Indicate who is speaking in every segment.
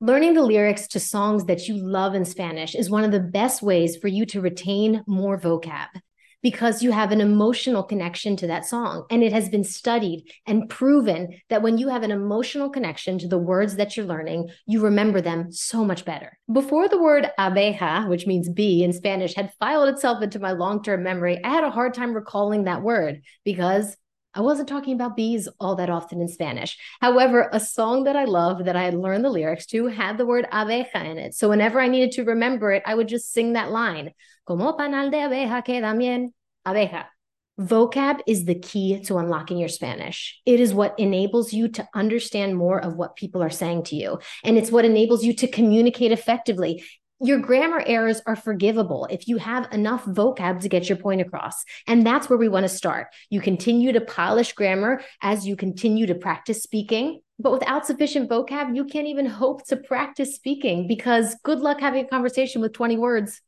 Speaker 1: Learning the lyrics to songs that you love in Spanish is one of the best ways for you to retain more vocab because you have an emotional connection to that song. And it has been studied and proven that when you have an emotional connection to the words that you're learning, you remember them so much better. Before the word abeja, which means bee in Spanish, had filed itself into my long term memory, I had a hard time recalling that word because I wasn't talking about bees all that often in Spanish. However, a song that I love that I had learned the lyrics to had the word abeja in it. So whenever I needed to remember it, I would just sing that line. Como panal de abeja queda bien, abeja. Vocab is the key to unlocking your Spanish. It is what enables you to understand more of what people are saying to you. And it's what enables you to communicate effectively your grammar errors are forgivable if you have enough vocab to get your point across. And that's where we want to start. You continue to polish grammar as you continue to practice speaking. But without sufficient vocab, you can't even hope to practice speaking because good luck having a conversation with 20 words.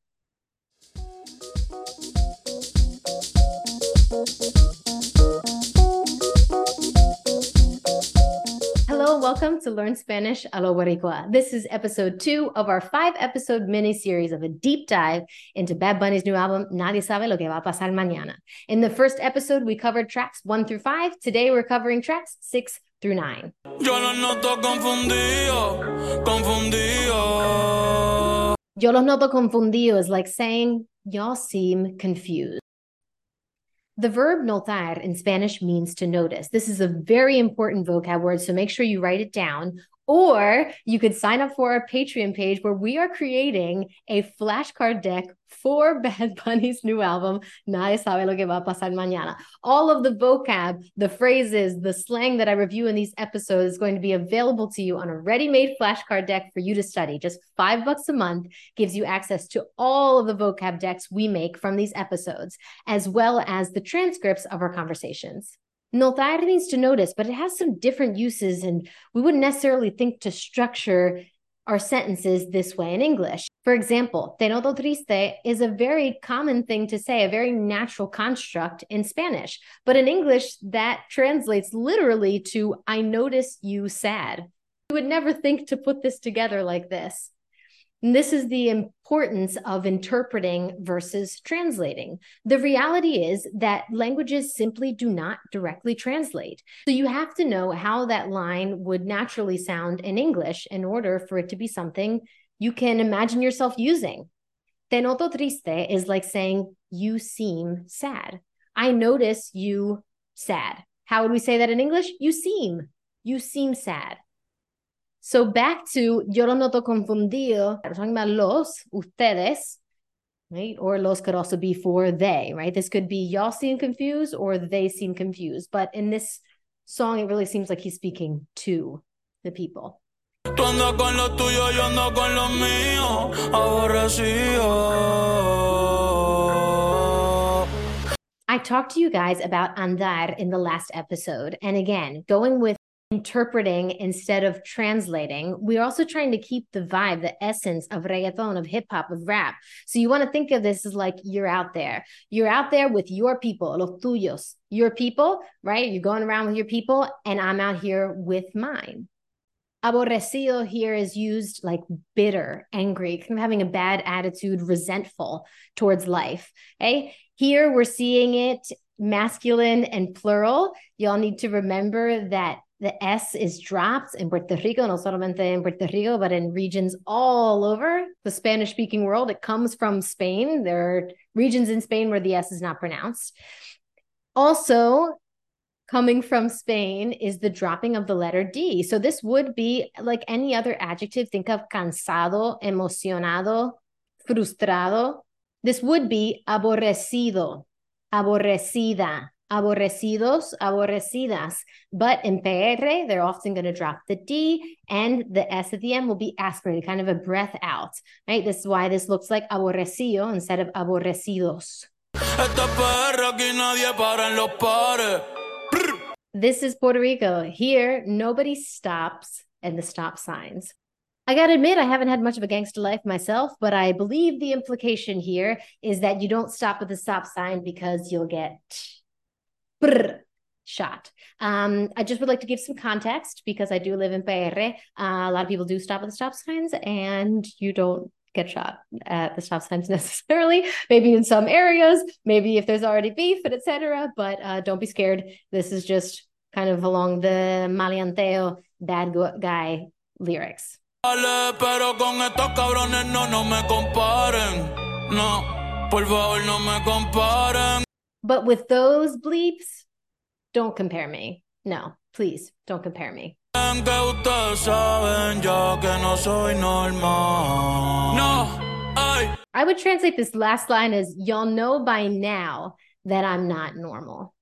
Speaker 1: Welcome to Learn Spanish a lo Boricua. This is episode two of our five episode mini series of a deep dive into Bad Bunny's new album, Nadie Sabe Lo Que Va a Pasar Mañana. In the first episode, we covered tracks one through five. Today, we're covering tracks six through nine. Yo los noto confundido, confundido. Yo los noto confundido is like saying, y'all seem confused. The verb notar in Spanish means to notice. This is a very important vocab word, so make sure you write it down. Or you could sign up for our Patreon page where we are creating a flashcard deck for Bad Bunny's new album, Nadie sabe lo que va a pasar mañana. All of the vocab, the phrases, the slang that I review in these episodes is going to be available to you on a ready-made flashcard deck for you to study. Just five bucks a month gives you access to all of the vocab decks we make from these episodes, as well as the transcripts of our conversations. Notar needs to notice, but it has some different uses, and we wouldn't necessarily think to structure our sentences this way in English. For example, te noto triste is a very common thing to say, a very natural construct in Spanish. But in English, that translates literally to I notice you sad. You would never think to put this together like this. And this is the importance of interpreting versus translating. The reality is that languages simply do not directly translate. So you have to know how that line would naturally sound in English in order for it to be something you can imagine yourself using. Te noto triste is like saying, you seem sad. I notice you sad. How would we say that in English? You seem. You seem sad. So back to yo lo noto confundido. We're talking about los, ustedes, right? Or los could also be for they, right? This could be y'all seem confused or they seem confused. But in this song, it really seems like he's speaking to the people. I talked to you guys about andar in the last episode. And again, going with interpreting instead of translating. We're also trying to keep the vibe, the essence of reggaeton, of hip hop, of rap. So you want to think of this as like you're out there. You're out there with your people, los tuyos, your people, right? You're going around with your people, and I'm out here with mine. Aborrecido here is used like bitter, angry, kind of having a bad attitude, resentful towards life. Okay. Here we're seeing it masculine and plural. Y'all need to remember that the S is dropped in Puerto Rico, no solamente in Puerto Rico, but in regions all over the Spanish speaking world. It comes from Spain. There are regions in Spain where the S is not pronounced. Also, coming from Spain is the dropping of the letter D. So this would be like any other adjective. Think of cansado, emocionado, frustrado. This would be aborrecido, aborrecida, aborrecidos, aborrecidas. But in PR, they're often going to drop the D and the S at the end will be aspirated, kind of a breath out, right? This is why this looks like aborrecido instead of aborrecidos. This is Puerto Rico. Here, nobody stops and the stop signs. I got to admit, I haven't had much of a gangster life myself, but I believe the implication here is that you don't stop at the stop sign because you'll get brr, shot. Um, I just would like to give some context because I do live in PR. Uh, a lot of people do stop at the stop signs, and you don't get shot at the stop signs necessarily. Maybe in some areas, maybe if there's already beef and etc. But uh, don't be scared. This is just kind of along the maleanteo bad guy lyrics. Pero con estos cabrones no, no me comparen. No, por favor, no me comparen. But with those bleeps, don't compare me. No, please don't compare me. I would translate this last line as y'all know by now that I'm not normal.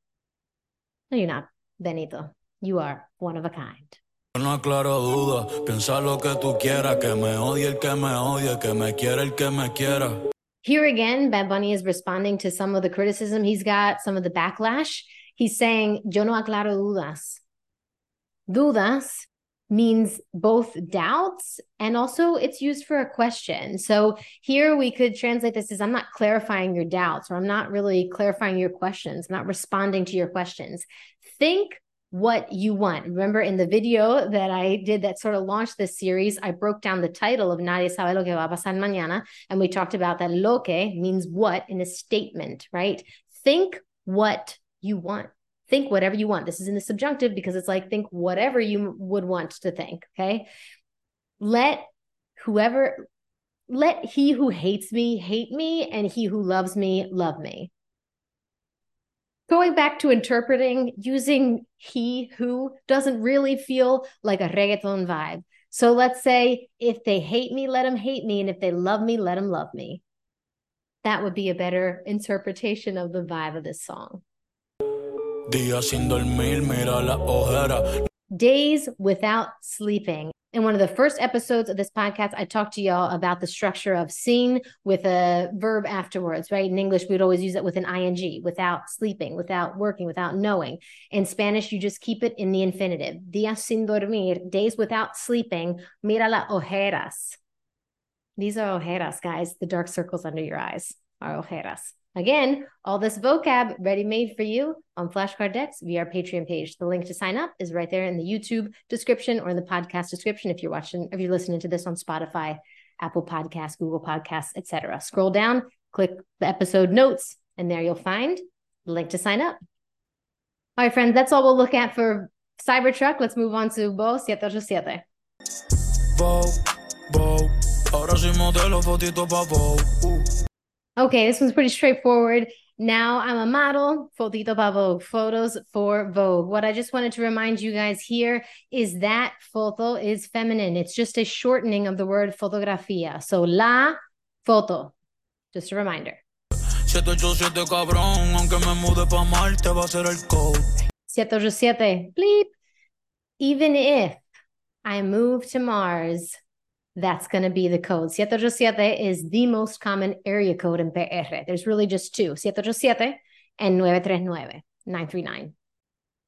Speaker 1: No, you're not, Benito. You are one of a kind. No aclaro duda, piensa lo que tú quieras, que me odie el que me odie, que me quiera el que me quiera. Here again, Bad Bunny is responding to some of the criticism he's got, some of the backlash. He's saying, Yo no aclaro dudas. Dudas means both doubts and also it's used for a question. So here we could translate this as I'm not clarifying your doubts or I'm not really clarifying your questions, I'm not responding to your questions. Think what you want. Remember in the video that I did that sort of launched this series, I broke down the title of Nadie sabe lo que va a pasar mañana. And we talked about that lo que means what in a statement, right? Think what you want. Think whatever you want. This is in the subjunctive because it's like think whatever you would want to think. Okay. Let whoever, let he who hates me hate me, and he who loves me love me going back to interpreting using he who doesn't really feel like a reggaeton vibe. So let's say if they hate me, let them hate me. And if they love me, let them love me. That would be a better interpretation of the vibe of this song. Days without sleeping. In one of the first episodes of this podcast, I talked to y'all about the structure of sin with a verb afterwards, right? In English, we'd always use it with an ing, without sleeping, without working, without knowing. In Spanish, you just keep it in the infinitive. Días sin dormir, days without sleeping. Mira las ojeras. These are ojeras, guys, the dark circles under your eyes are ojeras. Again, all this vocab ready made for you on flashcard decks via our Patreon page. The link to sign up is right there in the YouTube description or in the podcast description if you're watching, if you're listening to this on Spotify, Apple Podcasts, Google Podcasts, etc. Scroll down, click the episode notes, and there you'll find the link to sign up. All right, friends, that's all we'll look at for Cybertruck. Let's move on to Vou 787. Bo, Bo, ahora soy modelo, fotito pa' Bo. Uh. Okay, this one's pretty straightforward. Now I'm a model, fotito para Vogue, photos for Vogue. What I just wanted to remind you guys here is that photo is feminine. It's just a shortening of the word fotografía. So la foto, just a reminder. 787 cabrón, aunque me mude pa Marte va a ser el code. 787, bleep. Even if I move to Mars, that's going to be the code. 787 is the most common area code in PR. There's really just two, 787 and 939, 939.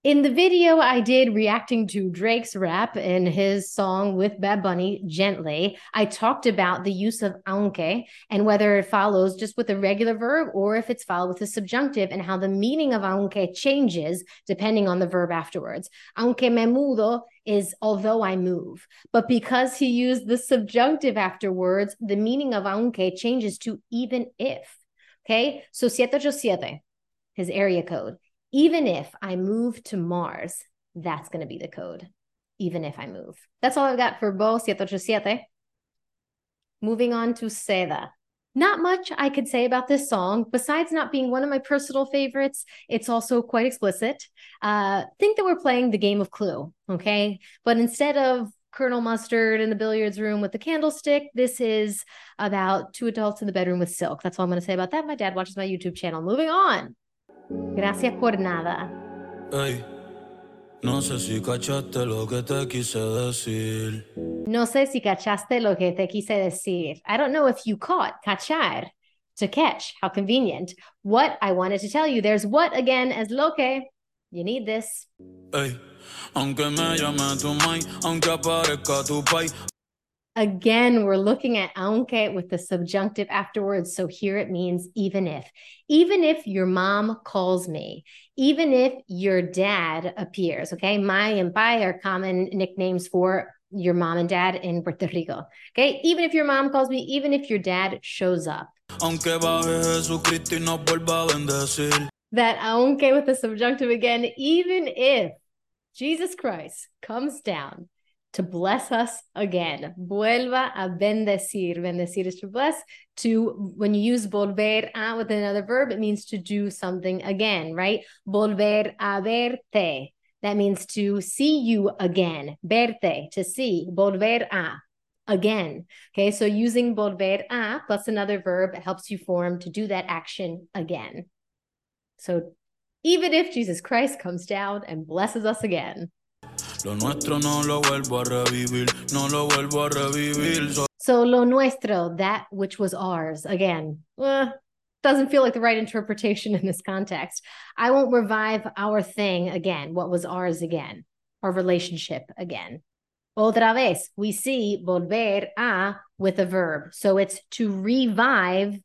Speaker 1: In the video I did reacting to Drake's rap in his song with Bad Bunny, Gently, I talked about the use of aunque and whether it follows just with a regular verb or if it's followed with a subjunctive and how the meaning of aunque changes depending on the verb afterwards. Aunque me mudo is although I move. But because he used the subjunctive afterwards, the meaning of aunque changes to even if. Okay, so 787, his area code even if I move to Mars, that's going to be the code. Even if I move. That's all I've got for Vou 787. Moving on to Seda. Not much I could say about this song, besides not being one of my personal favorites. It's also quite explicit. Uh, think that we're playing the game of Clue, okay? But instead of Colonel Mustard in the billiards room with the candlestick, this is about two adults in the bedroom with silk. That's all I'm going to say about that. My dad watches my YouTube channel. Moving on. Gracias por nada. Hey, no sé si cachaste lo que te quise decir. No sé si cachaste lo que te quise decir. I don't know if you caught, cachar, to catch. How convenient. What I wanted to tell you, there's what again as lo que. You need this. Hey, aunque me llame tu mai, aunque aparezca tu pai. Again, we're looking at aunque with the subjunctive afterwards. So here it means even if. Even if your mom calls me, even if your dad appears, okay? Mai and pai are common nicknames for your mom and dad in Puerto Rico. Okay? Even if your mom calls me, even if your dad shows up. That aunque with the subjunctive again, even if Jesus Christ comes down to bless us again. Vuelva a bendecir. Bendecir is to bless. To when you use volver a with another verb, it means to do something again, right? Volver a verte. That means to see you again. Verte, to see. Volver a, again. Okay, so using volver a plus another verb helps you form to do that action again. So even if Jesus Christ comes down and blesses us again. Lo nuestro no lo vuelvo a revivir, no lo vuelvo a revivir. So, lo nuestro, that which was ours, again, uh, doesn't feel like the right interpretation in this context. I won't revive our thing again, what was ours again, our relationship again. Otra vez, we see volver a with a verb. So it's to revive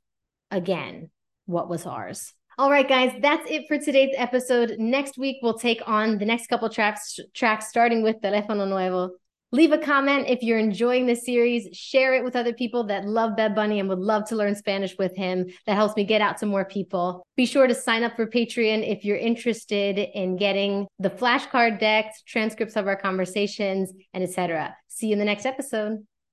Speaker 1: again what was ours. All right, guys, that's it for today's episode. Next week, we'll take on the next couple tracks, tracks starting with Telefono Nuevo. Leave a comment if you're enjoying this series. Share it with other people that love Bad Bunny and would love to learn Spanish with him. That helps me get out to more people. Be sure to sign up for Patreon if you're interested in getting the flashcard decks, transcripts of our conversations, and etc. See you in the next episode.